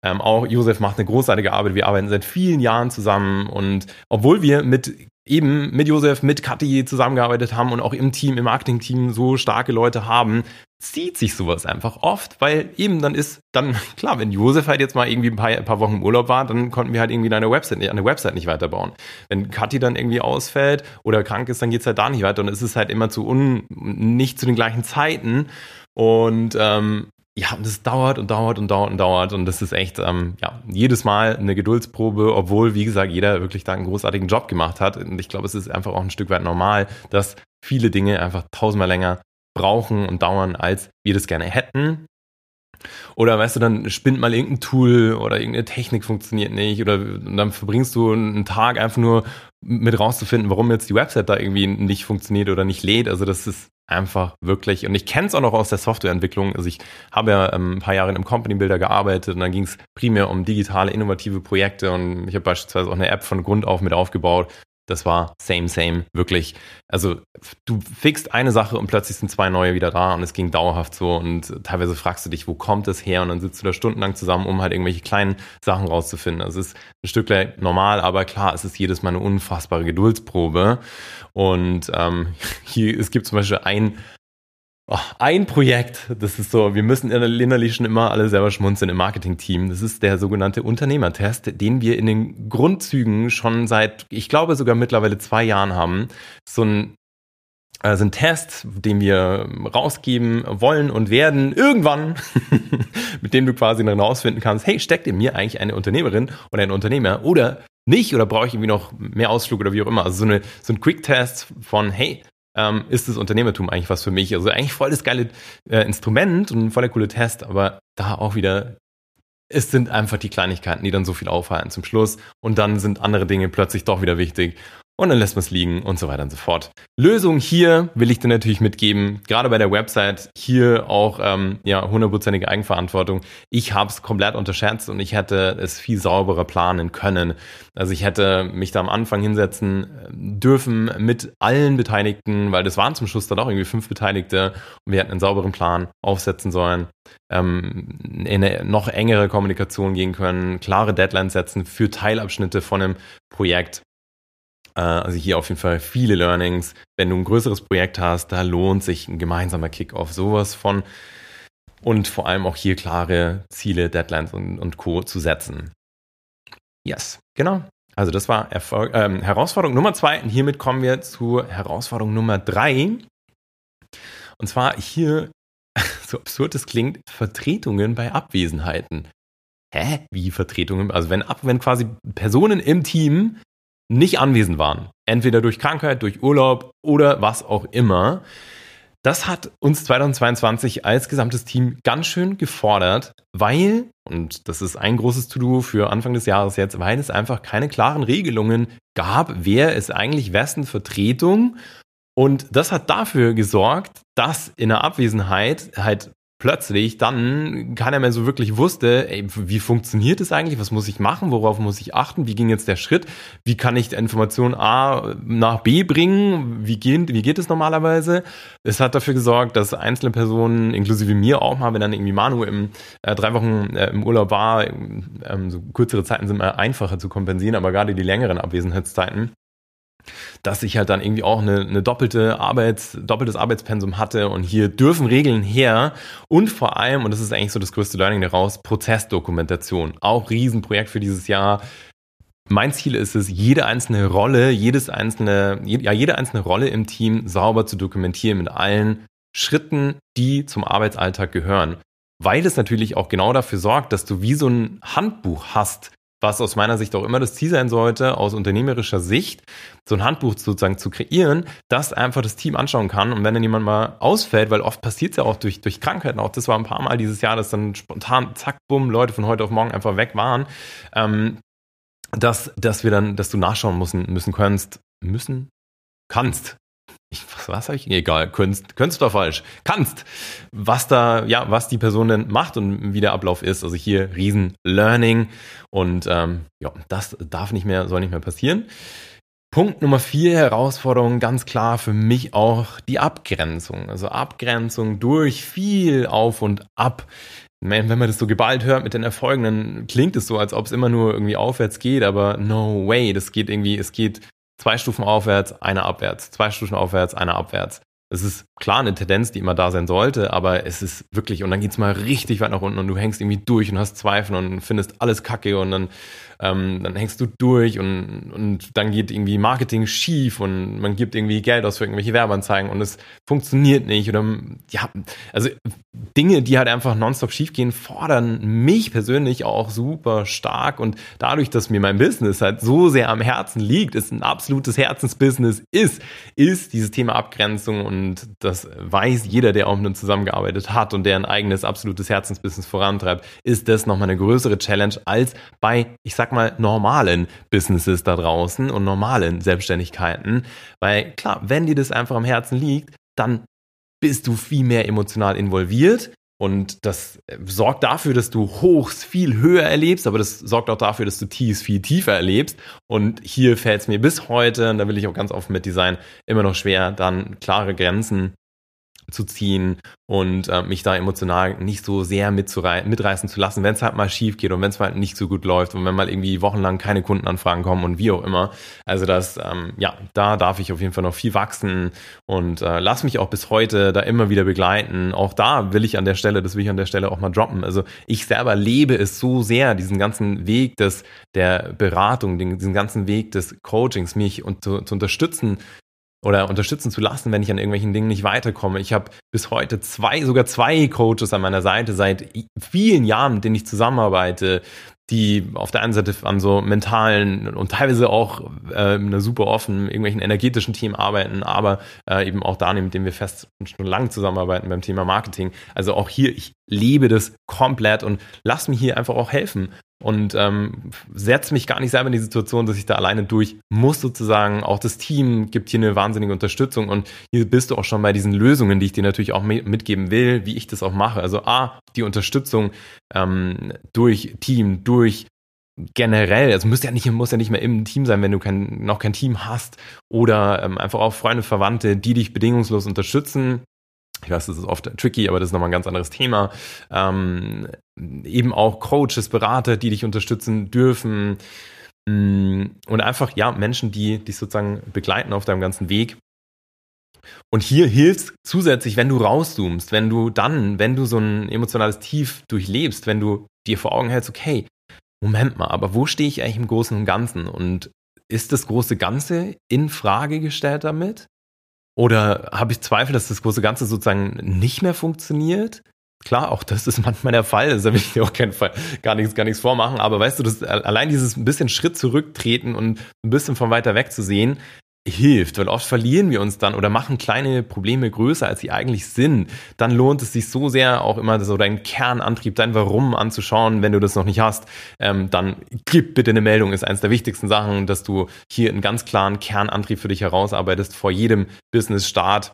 Ähm, auch Josef macht eine großartige Arbeit. Wir arbeiten seit vielen Jahren zusammen und obwohl wir mit eben mit Josef, mit Kathi zusammengearbeitet haben und auch im Team, im Marketing-Team so starke Leute haben, zieht sich sowas einfach oft, weil eben dann ist, dann, klar, wenn Josef halt jetzt mal irgendwie ein paar, ein paar Wochen im Urlaub war, dann konnten wir halt irgendwie eine Website, eine Website nicht weiterbauen. Wenn Kathi dann irgendwie ausfällt oder krank ist, dann geht's halt da nicht weiter und es ist halt immer zu un, nicht zu den gleichen Zeiten und ähm, ja, und es dauert und dauert und dauert und dauert und das ist echt, ähm, ja, jedes Mal eine Geduldsprobe, obwohl, wie gesagt, jeder wirklich da einen großartigen Job gemacht hat. Und ich glaube, es ist einfach auch ein Stück weit normal, dass viele Dinge einfach tausendmal länger brauchen und dauern, als wir das gerne hätten. Oder weißt du, dann spinnt mal irgendein Tool oder irgendeine Technik funktioniert nicht oder dann verbringst du einen Tag einfach nur mit rauszufinden, warum jetzt die Website da irgendwie nicht funktioniert oder nicht lädt. Also das ist einfach wirklich, und ich kenne es auch noch aus der Softwareentwicklung. Also ich habe ja ähm, ein paar Jahre einem Company Builder gearbeitet und dann ging es primär um digitale, innovative Projekte und ich habe beispielsweise auch eine App von Grund auf mit aufgebaut. Das war same, same, wirklich. Also du fixst eine Sache und plötzlich sind zwei neue wieder da und es ging dauerhaft so und teilweise fragst du dich, wo kommt das her? Und dann sitzt du da stundenlang zusammen, um halt irgendwelche kleinen Sachen rauszufinden. Also es ist ein Stückchen normal, aber klar, es ist jedes Mal eine unfassbare Geduldsprobe. Und ähm, hier, es gibt zum Beispiel ein Oh, ein Projekt, das ist so, wir müssen innerlich schon immer alle selber schmunzeln im Marketing-Team. Das ist der sogenannte Unternehmertest, den wir in den Grundzügen schon seit, ich glaube sogar mittlerweile zwei Jahren haben. So ein also ein Test, den wir rausgeben wollen und werden irgendwann, mit dem du quasi dann rausfinden kannst, hey, steckt in mir eigentlich eine Unternehmerin oder ein Unternehmer oder nicht oder brauche ich irgendwie noch mehr Ausflug oder wie auch immer. Also so, eine, so ein Quick-Test von, hey, ähm, ist das Unternehmertum eigentlich was für mich? Also eigentlich voll das geile äh, Instrument und ein voller coole Test, aber da auch wieder, es sind einfach die Kleinigkeiten, die dann so viel aufhalten zum Schluss und dann sind andere Dinge plötzlich doch wieder wichtig und dann lässt man es liegen und so weiter und so fort. Lösung hier will ich dir natürlich mitgeben, gerade bei der Website, hier auch ähm, ja hundertprozentige Eigenverantwortung. Ich habe es komplett unterschätzt und ich hätte es viel sauberer planen können. Also ich hätte mich da am Anfang hinsetzen äh, dürfen mit allen Beteiligten, weil das waren zum Schluss dann auch irgendwie fünf Beteiligte und wir hätten einen sauberen Plan aufsetzen sollen, ähm, in eine noch engere Kommunikation gehen können, klare Deadlines setzen für Teilabschnitte von einem Projekt also hier auf jeden Fall viele Learnings. Wenn du ein größeres Projekt hast, da lohnt sich ein gemeinsamer Kick-off sowas von. Und vor allem auch hier klare Ziele, Deadlines und, und Co. zu setzen. Yes, genau. Also das war Erfolg, ähm, Herausforderung Nummer zwei. Und hiermit kommen wir zu Herausforderung Nummer drei. Und zwar hier, so absurd es klingt, Vertretungen bei Abwesenheiten. Hä? Wie Vertretungen? Also wenn, wenn quasi Personen im Team nicht anwesend waren. Entweder durch Krankheit, durch Urlaub oder was auch immer. Das hat uns 2022 als gesamtes Team ganz schön gefordert, weil, und das ist ein großes To-Do für Anfang des Jahres jetzt, weil es einfach keine klaren Regelungen gab, wer ist eigentlich wessen Vertretung. Und das hat dafür gesorgt, dass in der Abwesenheit halt plötzlich dann keiner mehr so wirklich wusste, ey, wie funktioniert es eigentlich, was muss ich machen, worauf muss ich achten, wie ging jetzt der Schritt, wie kann ich Information A nach B bringen, wie geht, wie geht es normalerweise. Es hat dafür gesorgt, dass einzelne Personen, inklusive mir auch mal, wenn dann irgendwie Manu im, äh, drei Wochen äh, im Urlaub war, ähm, so kürzere Zeiten sind immer einfacher zu kompensieren, aber gerade die längeren Abwesenheitszeiten, dass ich halt dann irgendwie auch eine, eine doppelte Arbeits, doppeltes Arbeitspensum hatte und hier dürfen Regeln her und vor allem, und das ist eigentlich so das größte Learning daraus, Prozessdokumentation. Auch Riesenprojekt für dieses Jahr. Mein Ziel ist es, jede einzelne Rolle, jedes einzelne, ja, jede einzelne Rolle im Team sauber zu dokumentieren mit allen Schritten, die zum Arbeitsalltag gehören. Weil es natürlich auch genau dafür sorgt, dass du wie so ein Handbuch hast, was aus meiner Sicht auch immer das Ziel sein sollte, aus unternehmerischer Sicht, so ein Handbuch sozusagen zu kreieren, das einfach das Team anschauen kann. Und wenn dann jemand mal ausfällt, weil oft passiert es ja auch durch, durch Krankheiten, auch das war ein paar Mal dieses Jahr, dass dann spontan, zack, bumm, Leute von heute auf morgen einfach weg waren, ähm, dass, dass wir dann, dass du nachschauen müssen, müssen kannst, müssen, kannst, ich, was, was habe ich? Egal, könntest du falsch. Kannst, was da, ja, was die Person denn macht und wie der Ablauf ist. Also hier riesen Learning und ähm, ja, das darf nicht mehr, soll nicht mehr passieren. Punkt Nummer vier, Herausforderung, ganz klar für mich auch die Abgrenzung. Also Abgrenzung durch viel Auf und Ab. Wenn man das so geballt hört mit den Erfolgen, dann klingt es so, als ob es immer nur irgendwie aufwärts geht, aber no way, das geht irgendwie, es geht zwei Stufen aufwärts, eine abwärts, zwei Stufen aufwärts, eine abwärts. Es ist klar eine Tendenz, die immer da sein sollte, aber es ist wirklich, und dann geht's mal richtig weit nach unten und du hängst irgendwie durch und hast Zweifel und findest alles kacke und dann ähm, dann hängst du durch und, und dann geht irgendwie Marketing schief und man gibt irgendwie Geld aus für irgendwelche Werbeanzeigen und es funktioniert nicht oder ja, also Dinge, die halt einfach nonstop schief gehen, fordern mich persönlich auch super stark und dadurch, dass mir mein Business halt so sehr am Herzen liegt, es ein absolutes Herzensbusiness ist, ist dieses Thema Abgrenzung und das weiß jeder, der auch mit uns zusammengearbeitet hat und der ein eigenes absolutes Herzensbusiness vorantreibt, ist das nochmal eine größere Challenge als bei, ich sag mal, normalen Businesses da draußen und normalen Selbstständigkeiten. Weil klar, wenn dir das einfach am Herzen liegt, dann bist du viel mehr emotional involviert. Und das sorgt dafür, dass du Hochs viel höher erlebst, aber das sorgt auch dafür, dass du Tiefs viel tiefer erlebst. Und hier fällt es mir bis heute, und da will ich auch ganz offen mit Design, immer noch schwer, dann klare Grenzen zu ziehen und äh, mich da emotional nicht so sehr mitreißen zu lassen, wenn es halt mal schief geht und wenn es halt nicht so gut läuft und wenn mal irgendwie wochenlang keine Kundenanfragen kommen und wie auch immer. Also das, ähm, ja, da darf ich auf jeden Fall noch viel wachsen und äh, lass mich auch bis heute da immer wieder begleiten. Auch da will ich an der Stelle, das will ich an der Stelle auch mal droppen. Also ich selber lebe es so sehr, diesen ganzen Weg des der Beratung, den, diesen ganzen Weg des Coachings, mich und zu, zu unterstützen, oder unterstützen zu lassen, wenn ich an irgendwelchen Dingen nicht weiterkomme. Ich habe bis heute zwei, sogar zwei Coaches an meiner Seite seit vielen Jahren, mit denen ich zusammenarbeite, die auf der einen Seite an so mentalen und teilweise auch äh, super offen irgendwelchen energetischen Themen arbeiten, aber äh, eben auch da, mit denen wir fest und schon lange zusammenarbeiten beim Thema Marketing. Also auch hier, ich lebe das komplett und lass mir hier einfach auch helfen und ähm, setze mich gar nicht selber in die Situation, dass ich da alleine durch muss sozusagen. Auch das Team gibt hier eine wahnsinnige Unterstützung und hier bist du auch schon bei diesen Lösungen, die ich dir natürlich auch mitgeben will, wie ich das auch mache. Also A, die Unterstützung ähm, durch Team, durch generell, also muss ja nicht, muss ja nicht mehr im Team sein, wenn du kein, noch kein Team hast oder ähm, einfach auch Freunde, Verwandte, die dich bedingungslos unterstützen, ich weiß, das ist oft tricky, aber das ist nochmal ein ganz anderes Thema. Ähm, eben auch Coaches, Berater, die dich unterstützen dürfen. Mm, und einfach, ja, Menschen, die dich sozusagen begleiten auf deinem ganzen Weg. Und hier hilft zusätzlich, wenn du rauszoomst, wenn du dann, wenn du so ein emotionales Tief durchlebst, wenn du dir vor Augen hältst, okay, Moment mal, aber wo stehe ich eigentlich im Großen und Ganzen? Und ist das große Ganze in Frage gestellt damit? Oder habe ich Zweifel, dass das große Ganze sozusagen nicht mehr funktioniert? Klar, auch das ist manchmal der Fall. Da will ich dir auch keinen Fall gar nichts, gar nichts vormachen. Aber weißt du, das, allein dieses ein bisschen Schritt zurücktreten und ein bisschen von weiter weg zu sehen, hilft, weil oft verlieren wir uns dann oder machen kleine Probleme größer, als sie eigentlich sind. Dann lohnt es sich so sehr auch immer so deinen Kernantrieb, dein Warum anzuschauen, wenn du das noch nicht hast. Ähm, dann gib bitte eine Meldung, ist eines der wichtigsten Sachen, dass du hier einen ganz klaren Kernantrieb für dich herausarbeitest vor jedem Business-Start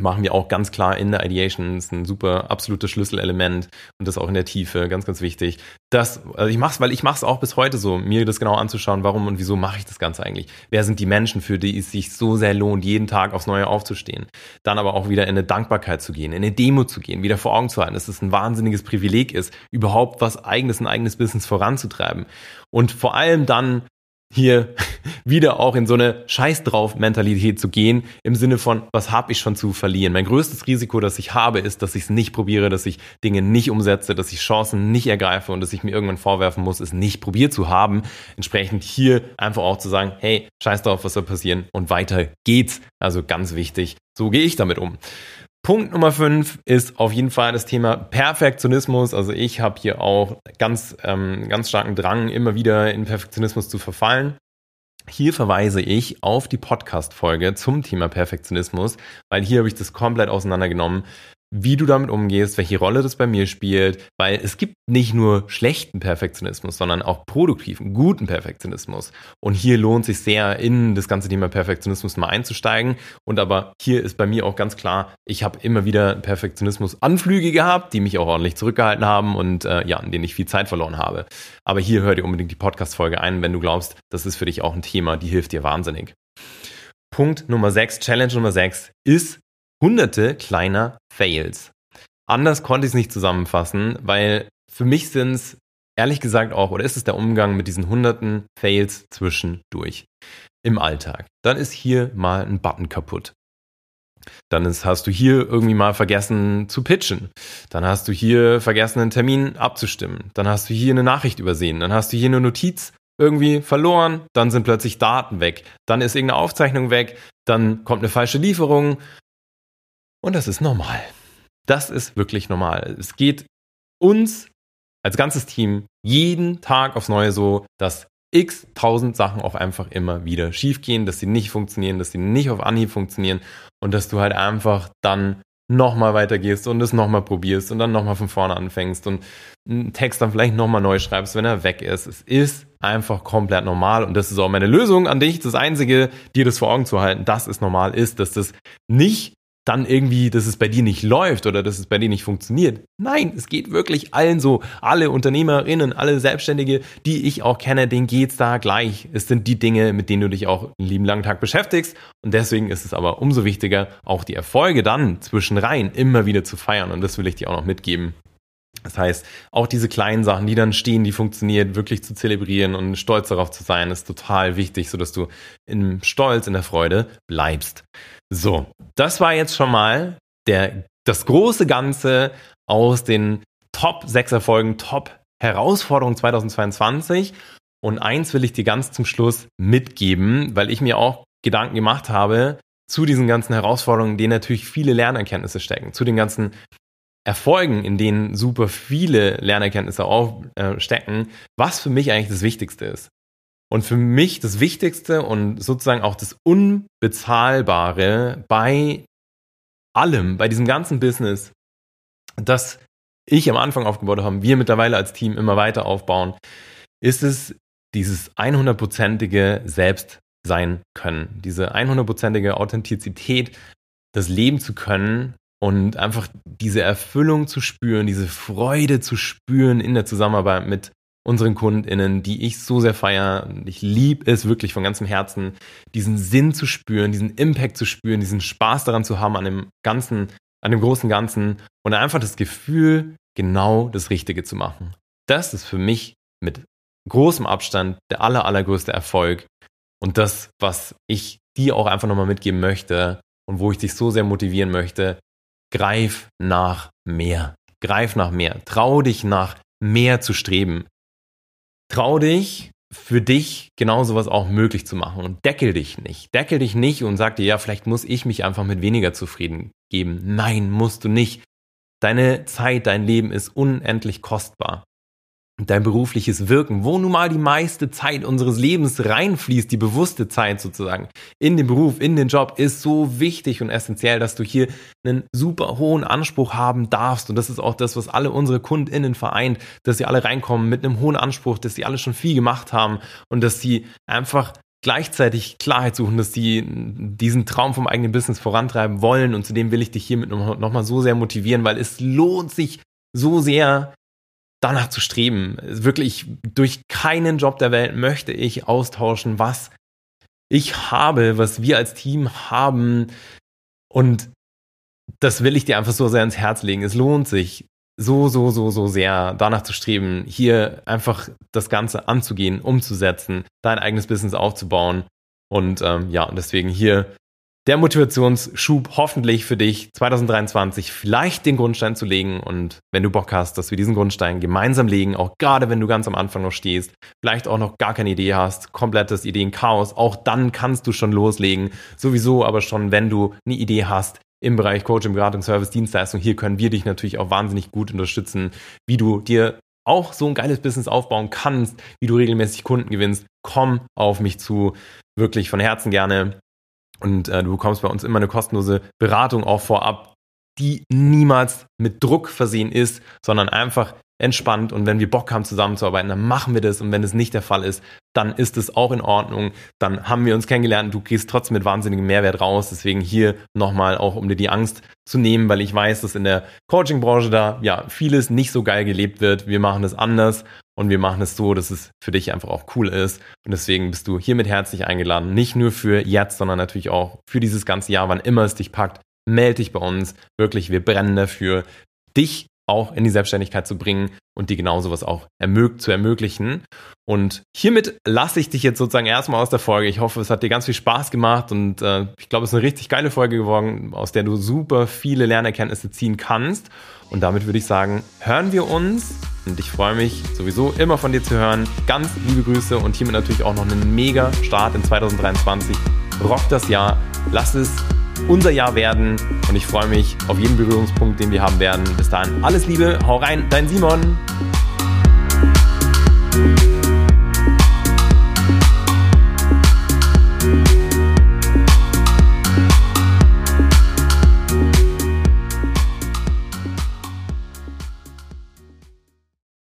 machen wir auch ganz klar in der Ideation. Das ist ein super absolutes Schlüsselelement und das auch in der Tiefe, ganz, ganz wichtig. Das, also ich mache es, weil ich mache es auch bis heute so, mir das genau anzuschauen, warum und wieso mache ich das Ganze eigentlich. Wer sind die Menschen, für die es sich so sehr lohnt, jeden Tag aufs Neue aufzustehen. Dann aber auch wieder in eine Dankbarkeit zu gehen, in eine Demo zu gehen, wieder vor Augen zu halten, dass es ein wahnsinniges Privileg ist, überhaupt was eigenes, ein eigenes Business voranzutreiben. Und vor allem dann hier wieder auch in so eine Scheiß drauf Mentalität zu gehen, im Sinne von, was habe ich schon zu verlieren? Mein größtes Risiko, das ich habe, ist, dass ich es nicht probiere, dass ich Dinge nicht umsetze, dass ich Chancen nicht ergreife und dass ich mir irgendwann vorwerfen muss, es nicht probiert zu haben. Entsprechend hier einfach auch zu sagen, hey, scheiß drauf, was soll passieren und weiter geht's. Also ganz wichtig, so gehe ich damit um. Punkt Nummer fünf ist auf jeden Fall das Thema Perfektionismus. Also ich habe hier auch ganz, ähm, ganz starken Drang, immer wieder in Perfektionismus zu verfallen. Hier verweise ich auf die Podcast-Folge zum Thema Perfektionismus, weil hier habe ich das komplett auseinandergenommen wie du damit umgehst, welche Rolle das bei mir spielt, weil es gibt nicht nur schlechten Perfektionismus, sondern auch produktiven, guten Perfektionismus. Und hier lohnt sich sehr, in das ganze Thema Perfektionismus mal einzusteigen. Und aber hier ist bei mir auch ganz klar, ich habe immer wieder Perfektionismus-Anflüge gehabt, die mich auch ordentlich zurückgehalten haben und äh, ja, in denen ich viel Zeit verloren habe. Aber hier hör dir unbedingt die Podcast-Folge ein, wenn du glaubst, das ist für dich auch ein Thema, die hilft dir wahnsinnig. Punkt Nummer 6, Challenge Nummer 6 ist hunderte kleiner Fails. Anders konnte ich es nicht zusammenfassen, weil für mich sind es ehrlich gesagt auch, oder ist es der Umgang mit diesen hunderten Fails zwischendurch im Alltag. Dann ist hier mal ein Button kaputt. Dann ist, hast du hier irgendwie mal vergessen zu pitchen. Dann hast du hier vergessen, einen Termin abzustimmen. Dann hast du hier eine Nachricht übersehen. Dann hast du hier eine Notiz irgendwie verloren. Dann sind plötzlich Daten weg. Dann ist irgendeine Aufzeichnung weg. Dann kommt eine falsche Lieferung. Und das ist normal. Das ist wirklich normal. Es geht uns als ganzes Team jeden Tag aufs Neue so, dass x tausend Sachen auch einfach immer wieder schiefgehen, dass sie nicht funktionieren, dass sie nicht auf Anhieb funktionieren und dass du halt einfach dann nochmal weitergehst und es nochmal probierst und dann nochmal von vorne anfängst und einen Text dann vielleicht nochmal neu schreibst, wenn er weg ist. Es ist einfach komplett normal und das ist auch meine Lösung an dich. Das Einzige, dir das vor Augen zu halten, dass es normal ist, dass das nicht dann irgendwie, dass es bei dir nicht läuft oder dass es bei dir nicht funktioniert. Nein, es geht wirklich allen so. Alle Unternehmerinnen, alle Selbstständige, die ich auch kenne, denen geht's da gleich. Es sind die Dinge, mit denen du dich auch einen lieben langen Tag beschäftigst. Und deswegen ist es aber umso wichtiger, auch die Erfolge dann zwischen rein immer wieder zu feiern. Und das will ich dir auch noch mitgeben. Das heißt, auch diese kleinen Sachen, die dann stehen, die funktionieren, wirklich zu zelebrieren und stolz darauf zu sein, ist total wichtig, sodass du im Stolz, in der Freude bleibst. So, das war jetzt schon mal der, das große Ganze aus den Top 6 Erfolgen, Top Herausforderungen 2022. Und eins will ich dir ganz zum Schluss mitgeben, weil ich mir auch Gedanken gemacht habe zu diesen ganzen Herausforderungen, denen natürlich viele Lernerkenntnisse stecken, zu den ganzen Erfolgen, in denen super viele Lernerkenntnisse auch äh, stecken, was für mich eigentlich das Wichtigste ist. Und für mich das Wichtigste und sozusagen auch das Unbezahlbare bei allem, bei diesem ganzen Business, das ich am Anfang aufgebaut habe, wir mittlerweile als Team immer weiter aufbauen, ist es dieses 100%ige Selbst sein können, diese 100%ige Authentizität, das leben zu können und einfach diese Erfüllung zu spüren, diese Freude zu spüren in der Zusammenarbeit mit unseren KundInnen, die ich so sehr feiere. Ich liebe es wirklich von ganzem Herzen, diesen Sinn zu spüren, diesen Impact zu spüren, diesen Spaß daran zu haben an dem Ganzen, an dem großen Ganzen und einfach das Gefühl, genau das Richtige zu machen. Das ist für mich mit großem Abstand der aller, allergrößte Erfolg und das, was ich dir auch einfach nochmal mitgeben möchte und wo ich dich so sehr motivieren möchte, greif nach mehr. Greif nach mehr. Trau dich nach mehr zu streben. Trau dich, für dich genau sowas auch möglich zu machen und deckel dich nicht. Deckel dich nicht und sag dir, ja, vielleicht muss ich mich einfach mit weniger zufrieden geben. Nein, musst du nicht. Deine Zeit, dein Leben ist unendlich kostbar dein berufliches Wirken, wo nun mal die meiste Zeit unseres Lebens reinfließt, die bewusste Zeit sozusagen, in den Beruf, in den Job, ist so wichtig und essentiell, dass du hier einen super hohen Anspruch haben darfst. Und das ist auch das, was alle unsere KundInnen vereint, dass sie alle reinkommen mit einem hohen Anspruch, dass sie alle schon viel gemacht haben und dass sie einfach gleichzeitig Klarheit suchen, dass sie diesen Traum vom eigenen Business vorantreiben wollen. Und zudem will ich dich hiermit nochmal so sehr motivieren, weil es lohnt sich so sehr, danach zu streben. Wirklich durch keinen Job der Welt möchte ich austauschen, was ich habe, was wir als Team haben. Und das will ich dir einfach so sehr ins Herz legen. Es lohnt sich so, so, so, so sehr danach zu streben, hier einfach das Ganze anzugehen, umzusetzen, dein eigenes Business aufzubauen. Und ähm, ja, deswegen hier der Motivationsschub hoffentlich für dich 2023 vielleicht den Grundstein zu legen und wenn du Bock hast, dass wir diesen Grundstein gemeinsam legen, auch gerade wenn du ganz am Anfang noch stehst, vielleicht auch noch gar keine Idee hast, komplettes Ideenchaos, auch dann kannst du schon loslegen. Sowieso aber schon, wenn du eine Idee hast, im Bereich Coaching, Beratung, Service, Dienstleistung. Hier können wir dich natürlich auch wahnsinnig gut unterstützen, wie du dir auch so ein geiles Business aufbauen kannst, wie du regelmäßig Kunden gewinnst. Komm auf mich zu. Wirklich von Herzen gerne. Und äh, du bekommst bei uns immer eine kostenlose Beratung auch vorab, die niemals mit Druck versehen ist, sondern einfach entspannt. Und wenn wir Bock haben, zusammenzuarbeiten, dann machen wir das. Und wenn es nicht der Fall ist, dann ist es auch in Ordnung. Dann haben wir uns kennengelernt. Du gehst trotzdem mit wahnsinnigem Mehrwert raus. Deswegen hier nochmal auch, um dir die Angst zu nehmen, weil ich weiß, dass in der Coaching-Branche da ja vieles nicht so geil gelebt wird. Wir machen es anders und wir machen es so, dass es für dich einfach auch cool ist. Und deswegen bist du hiermit herzlich eingeladen. Nicht nur für jetzt, sondern natürlich auch für dieses ganze Jahr, wann immer es dich packt. Meld dich bei uns. Wirklich, wir brennen dafür, dich auch in die Selbstständigkeit zu bringen und dir genau sowas auch ermög zu ermöglichen. Und hiermit lasse ich dich jetzt sozusagen erstmal aus der Folge. Ich hoffe, es hat dir ganz viel Spaß gemacht und äh, ich glaube, es ist eine richtig geile Folge geworden, aus der du super viele Lernerkenntnisse ziehen kannst. Und damit würde ich sagen, hören wir uns und ich freue mich sowieso immer von dir zu hören. Ganz liebe Grüße und hiermit natürlich auch noch einen mega Start in 2023. Rock das Jahr, lass es unser Jahr werden. Und ich freue mich auf jeden Berührungspunkt, den wir haben werden. Bis dahin, alles Liebe, hau rein, dein Simon.